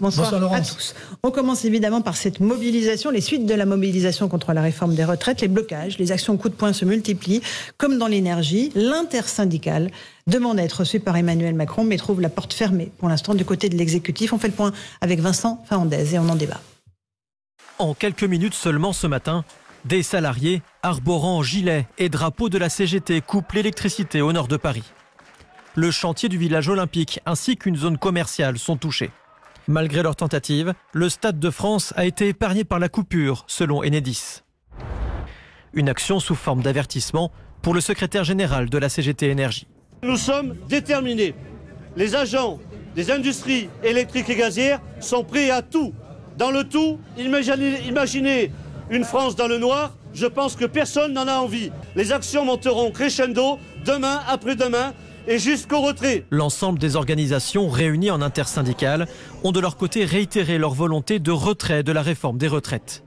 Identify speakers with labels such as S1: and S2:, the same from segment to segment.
S1: Bonsoir, à tous. On commence évidemment par cette mobilisation, les suites de la mobilisation contre la réforme des retraites, les blocages, les actions coup de poing se multiplient, comme dans l'énergie. L'intersyndicale demande à être reçue par Emmanuel Macron, mais trouve la porte fermée pour l'instant du côté de l'exécutif. On fait le point avec Vincent Fernandez et on en débat.
S2: En quelques minutes seulement ce matin, des salariés arborant gilets et drapeaux de la CGT coupent l'électricité au nord de Paris. Le chantier du village olympique ainsi qu'une zone commerciale sont touchés. Malgré leur tentative, le Stade de France a été épargné par la coupure, selon Enedis. Une action sous forme d'avertissement pour le secrétaire général de la CGT Énergie.
S3: Nous sommes déterminés. Les agents des industries électriques et gazières sont prêts à tout dans le tout, imaginez, une France dans le noir, je pense que personne n'en a envie. Les actions monteront crescendo demain, après-demain, et jusqu'au retrait.
S2: L'ensemble des organisations réunies en intersyndicale ont de leur côté réitéré leur volonté de retrait de la réforme des retraites.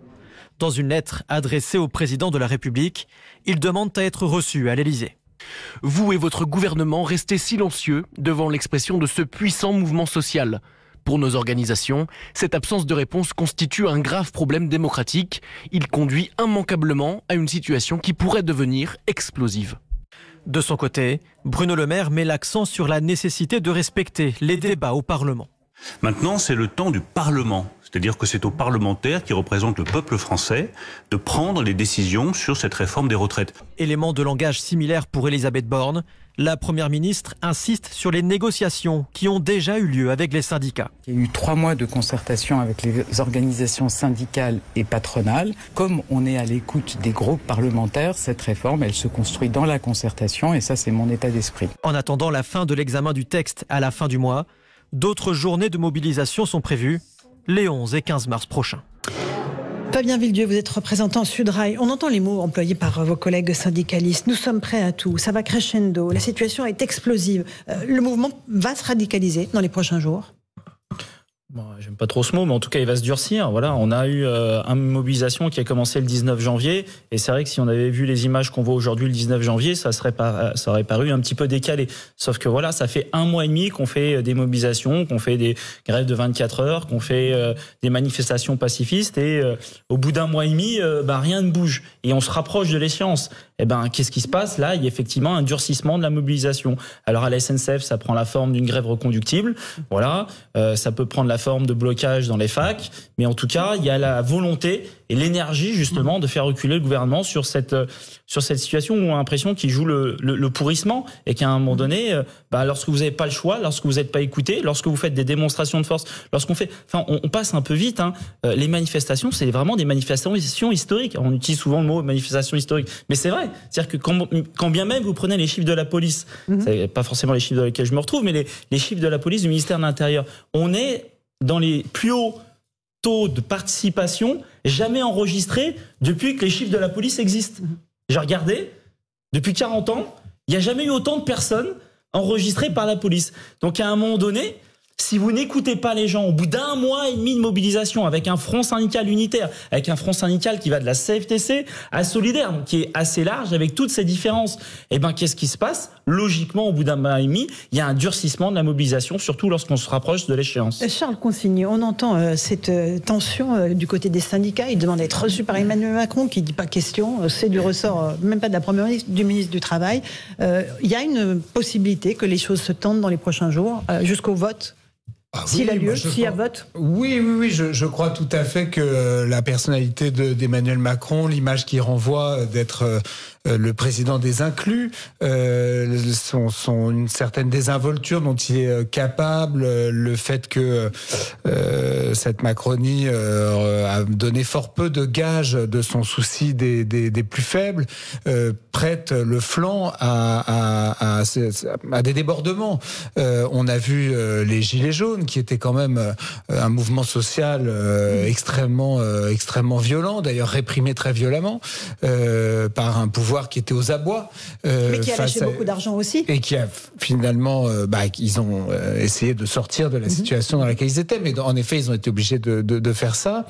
S2: Dans une lettre adressée au président de la République, ils demandent à être reçus à l'Élysée.
S4: Vous et votre gouvernement restez silencieux devant l'expression de ce puissant mouvement social. Pour nos organisations, cette absence de réponse constitue un grave problème démocratique. Il conduit immanquablement à une situation qui pourrait devenir explosive.
S2: De son côté, Bruno Le Maire met l'accent sur la nécessité de respecter les débats au Parlement.
S5: Maintenant, c'est le temps du Parlement. C'est-à-dire que c'est aux parlementaires qui représentent le peuple français de prendre les décisions sur cette réforme des retraites.
S2: Élément de langage similaire pour Elisabeth Borne, la Première ministre insiste sur les négociations qui ont déjà eu lieu avec les syndicats.
S6: Il y a eu trois mois de concertation avec les organisations syndicales et patronales. Comme on est à l'écoute des groupes parlementaires, cette réforme, elle se construit dans la concertation et ça, c'est mon état d'esprit.
S2: En attendant la fin de l'examen du texte à la fin du mois, d'autres journées de mobilisation sont prévues les 11 et 15 mars prochains.
S1: Fabien Villedieu, vous êtes représentant Sudrail. On entend les mots employés par vos collègues syndicalistes. Nous sommes prêts à tout. Ça va crescendo. La situation est explosive. Euh, le mouvement va se radicaliser dans les prochains jours
S7: Bon, J'aime pas trop ce mot, mais en tout cas, il va se durcir. Voilà, on a eu euh, une mobilisation qui a commencé le 19 janvier, et c'est vrai que si on avait vu les images qu'on voit aujourd'hui le 19 janvier, ça serait pas, ça aurait paru un petit peu décalé. Sauf que voilà, ça fait un mois et demi qu'on fait euh, des mobilisations, qu'on fait des grèves de 24 heures, qu'on fait euh, des manifestations pacifistes, et au bout d'un mois et demi, bah, rien ne bouge, et on se rapproche de l'échéance. Eh ben, qu'est-ce qui se passe là? Il y a effectivement un durcissement de la mobilisation. Alors à la SNCF, ça prend la forme d'une grève reconductible. Voilà, ça peut prendre la forme de blocage dans les facs, mais en tout cas, il y a la volonté et l'énergie justement de faire reculer le gouvernement sur cette sur cette situation où on a l'impression qu'il joue le, le, pourrissement et qu'à un moment donné, euh, bah, lorsque vous n'avez pas le choix, lorsque vous n'êtes pas écouté, lorsque vous faites des démonstrations de force, lorsqu'on fait, enfin, on, passe un peu vite. Hein, euh, les manifestations, c'est vraiment des manifestations historiques. On utilise souvent le mot manifestation historique, mais c'est vrai. C'est-à-dire que quand, quand, bien même vous prenez les chiffres de la police, mhm. pas forcément les chiffres dans lesquels je me retrouve, mais les, les chiffres de la police du ministère de l'Intérieur, on est dans les plus hauts taux de participation jamais enregistrés depuis que les chiffres de la police existent. J'ai regardé, depuis 40 ans, il n'y a jamais eu autant de personnes enregistrées par la police. Donc à un moment donné, si vous n'écoutez pas les gens au bout d'un mois et demi de mobilisation avec un front syndical unitaire, avec un front syndical qui va de la CFTC à Solidaire, qui est assez large avec toutes ces différences, eh ben qu'est-ce qui se passe? Logiquement, au bout d'un mois et demi, il y a un durcissement de la mobilisation, surtout lorsqu'on se rapproche de l'échéance.
S1: Charles Consigny, on entend euh, cette euh, tension euh, du côté des syndicats. Il demande d'être reçu par Emmanuel Macron, qui dit pas question. C'est du ressort, même pas de la première ministre, du ministre du Travail. Il y a une possibilité que les choses se tendent dans les prochains jours, jusqu'au vote ah s'il a lieu, s'il y a vote.
S8: Oui, oui, oui, je, je, crois tout à fait que la personnalité d'Emmanuel Macron, l'image qu'il renvoie d'être euh, le président des inclus, euh, son, une certaine désinvolture dont il est euh, capable, le fait que cette Macronie a donné fort peu de gages de son souci des, des, plus faibles, prête le flanc à, des débordements. on a vu les Gilets jaunes, qui étaient quand même un mouvement social extrêmement, extrêmement violent, d'ailleurs réprimé très violemment par un pouvoir pouvoir qui était aux abois.
S1: Mais qui a lâché beaucoup d'argent aussi.
S8: Et qui a finalement, bah, ils ont essayé de sortir de la mhm. situation dans laquelle ils étaient. Mais en effet, ils ont été obligés de, de, de faire ça.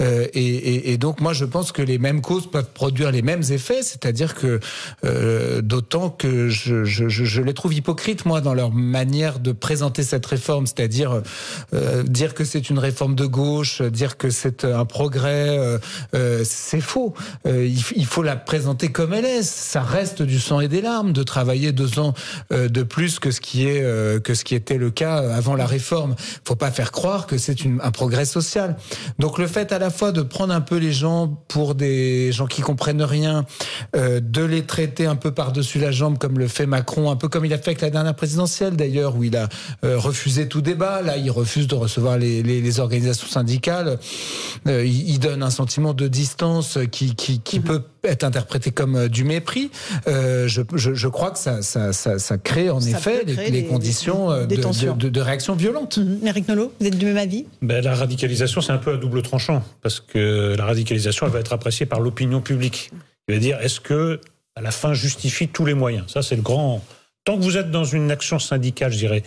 S8: Et, et, et, donc, moi, je pense que les mêmes causes peuvent produire les mêmes effets. C'est-à-dire que, d'autant que je, je, je, les trouve hypocrites, moi, dans leur manière de présenter cette réforme. C'est-à-dire dire que c'est une réforme de gauche, dire que c'est un progrès, euh, euh, c'est faux. Euh, il, faut la présenter comme elle Ça reste du sang et des larmes de travailler deux ans de plus que ce qui est que ce qui était le cas avant la réforme. Faut pas faire croire que c'est un progrès social. Donc le fait à la fois de prendre un peu les gens pour des gens qui comprennent rien, de les traiter un peu par-dessus la jambe comme le fait Macron, un peu comme il a fait avec la dernière présidentielle d'ailleurs où il a refusé tout débat. Là, il refuse de recevoir les, les, les organisations syndicales. Euh, il, donne un sentiment de distance qui, qui, qui mhm. peut être interprété comme euh, du mépris. Euh, je, je, je, crois que ça, ça, ça, ça crée en effet les, les, conditions euh, de, de, de, réaction violente.
S1: Mhm. Eric Nolot, vous êtes du même avis?
S9: Ben, La radicalisation, c'est un peu à double tranchant, parce que la radicalisation, elle va être appréciée par l'opinion publique. Il va dire, est-ce que à la fin justifie tous les moyens? Ça, c'est le grand... Tant que vous êtes dans une action syndicale, je dirais,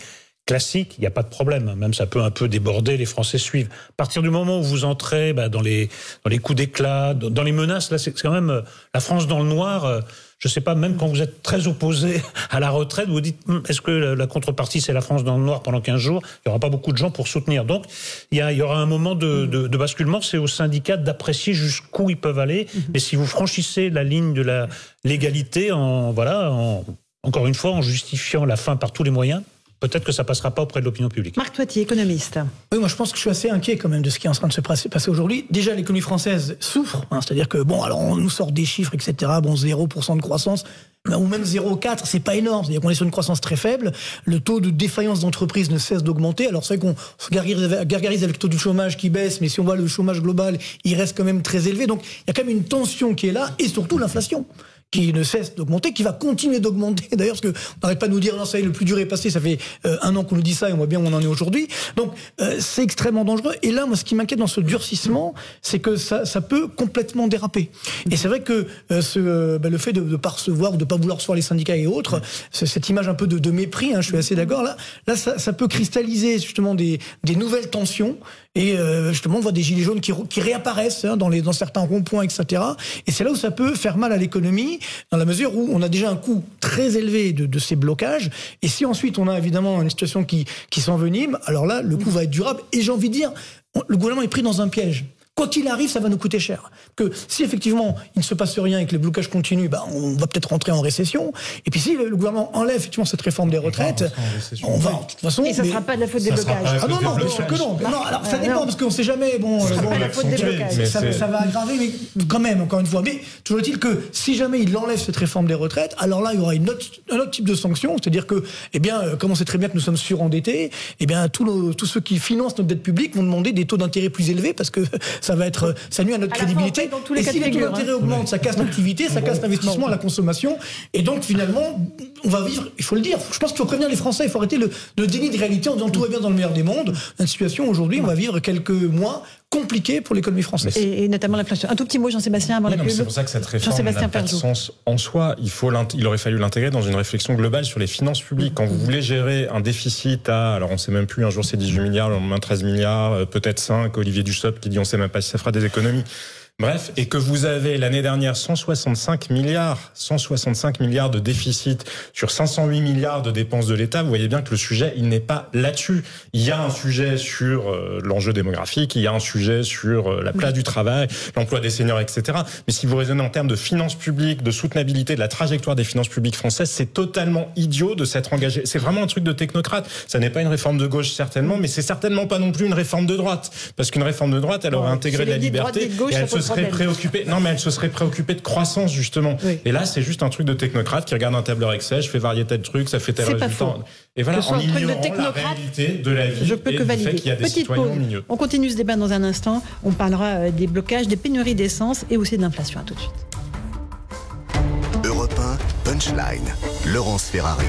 S9: classique, il n'y a pas de problème. Même ça peut un peu déborder, les Français suivent. À partir du moment où vous entrez bah, dans, les, dans les coups d'éclat, dans les menaces, là, c'est quand même euh, la France dans le noir. Euh, je ne sais pas, même quand vous êtes très opposé à la retraite, vous dites, hum, est-ce que la contrepartie, c'est la France dans le noir pendant 15 jours? Il n'y aura pas beaucoup de gens pour soutenir. Donc, il y, aura un moment de, de, de basculement. C'est aux syndicats d'apprécier jusqu'où ils peuvent aller. Mhm. Mais si vous franchissez la ligne de la légalité, en, voilà, en, encore une fois, en justifiant la fin par tous les moyens, peut-être que ça passera pas auprès de l'opinion publique.
S1: Marc Toitier, économiste.
S10: Oui, moi je pense que je suis assez inquiet quand même de ce qui est en train de se passer aujourd'hui. Déjà, l'économie française souffre, hein, c'est-à-dire que bon, alors on nous sort des chiffres, etc. Bon, 0% de croissance, ou même 0,4, c'est pas énorme. C'est-à-dire qu'on est sur une croissance très faible. Le taux de défaillance d'entreprise ne cesse d'augmenter. Alors c'est vrai qu'on se gargarise avec le taux du chômage qui baisse, mais si on voit le chômage global, il reste quand même très élevé. Donc il y a quand même une tension qui est là, et surtout l'inflation qui ne cesse d'augmenter, qui va continuer d'augmenter. D'ailleurs, parce qu'on n'arrête pas de nous dire, non, ça y est, le plus dur est passé, ça fait euh, un an qu'on nous dit ça et on voit bien où on en est aujourd'hui. Donc, euh, c'est extrêmement dangereux. Et là, moi, ce qui m'inquiète dans ce durcissement, c'est que ça, ça peut complètement déraper. Et c'est vrai que euh, ce, bah, le fait de ne pas recevoir ou de pas vouloir recevoir les syndicats et autres, cette image un peu de, mépris, hein, je suis assez d'accord, là, là ça, peut cristalliser justement des nouvelles tensions et euh, justement, on voit des gilets jaunes qui, réapparaissent hein, dans, certains ronds-points, etc. Et c'est là où ça peut faire mal à l'économie, dans la mesure où on a déjà un coût très élevé de, de ces blocages. Et si ensuite on a évidemment une situation qui, qui s'envenime, alors là, le coût va être durable. Et j'ai envie de dire, le gouvernement est pris dans un piège quoi qu'il arrive, ça va nous coûter cher. Que si effectivement il ne se passe rien et que les blocages continuent, ben, on va peut-être rentrer en récession. Et puis si le, gouvernement enlève effectivement cette réforme des retraites, on va, de toute façon.
S1: Et ça ne sera pas de la faute des blocages.
S10: Ah non, non, bien sûr que non. non alors ça dépend parce qu'on ne sait jamais. Bon,
S1: ça, bon, la faute des blocages.
S10: Ça, ça, va aggraver, mais quand même, encore une fois. Mais toujours est-il que si jamais il enlève cette réforme des retraites, alors là il y aura une autre, un autre type de sanction, c'est-à-dire que, eh bien, euh, comme on sait très bien que nous sommes surendettés, eh bien tous, tous ceux qui financent notre dette publique vont demander des taux d'intérêt plus élevés parce que ça va être ça à notre crédibilité. et si les taux d'intérêt hein. augmentent, ça casse l'activité, ça casse l'investissement, la consommation. Et donc, finalement, on va vivre, il faut le dire, je pense qu'il faut prévenir les Français, il faut arrêter le, le déni de réalité en disant tout va bien dans le meilleur des mondes. Une situation aujourd'hui, on va vivre quelques mois compliqué pour l'économie française.
S1: Et, notamment l'inflation. Un tout petit mot, Jean-Sébastien, avant la
S11: C'est pour ça que cette réforme n'a pas de sens en soi. Il, faut il aurait fallu l'intégrer dans une réflexion globale sur les finances publiques. Quand vous voulez gérer un déficit à, alors on ne sait même plus, un jour c'est 18 milliards, le lendemain 13 milliards, euh, peut-être 5, Olivier Dussopt qui dit on ne sait même pas si ça fera des économies. Bref, et que vous avez l'année dernière 165 milliards, 165 milliards de déficit sur 508 milliards de dépenses de l'État, vous voyez bien que le sujet, il n'est pas là-dessus. Il y a un sujet sur euh, l'enjeu démographique, il y a un sujet sur euh, la place du travail, l'emploi des seniors, etc. Mais si vous raisonnez en termes de finances publiques, de soutenabilité de la trajectoire des finances publiques françaises, c'est totalement idiot de s'être engagé. C'est vraiment un truc de technocrate. Ça n'est pas une réforme de gauche, certainement, mais c'est certainement pas non plus une réforme de droite. Parce qu'une réforme de droite, elle aurait intégré la liberté serait préoccupée. Non, mais elle se serait préoccupée de croissance justement. Et là, c'est juste un truc de technocrate qui regarde un tableur Excel, je fais varier tel truc, ça fait tel résultat.
S1: Et voilà, en ignorant la réalité de la vie je peux que valider. Fait y a des Petite pause. On continue ce débat dans un instant. On parlera euh, des blocages, des pénuries d'essence et aussi de l'inflation. À tout de suite.
S12: Europe 1, Punchline. Laurence Ferrari.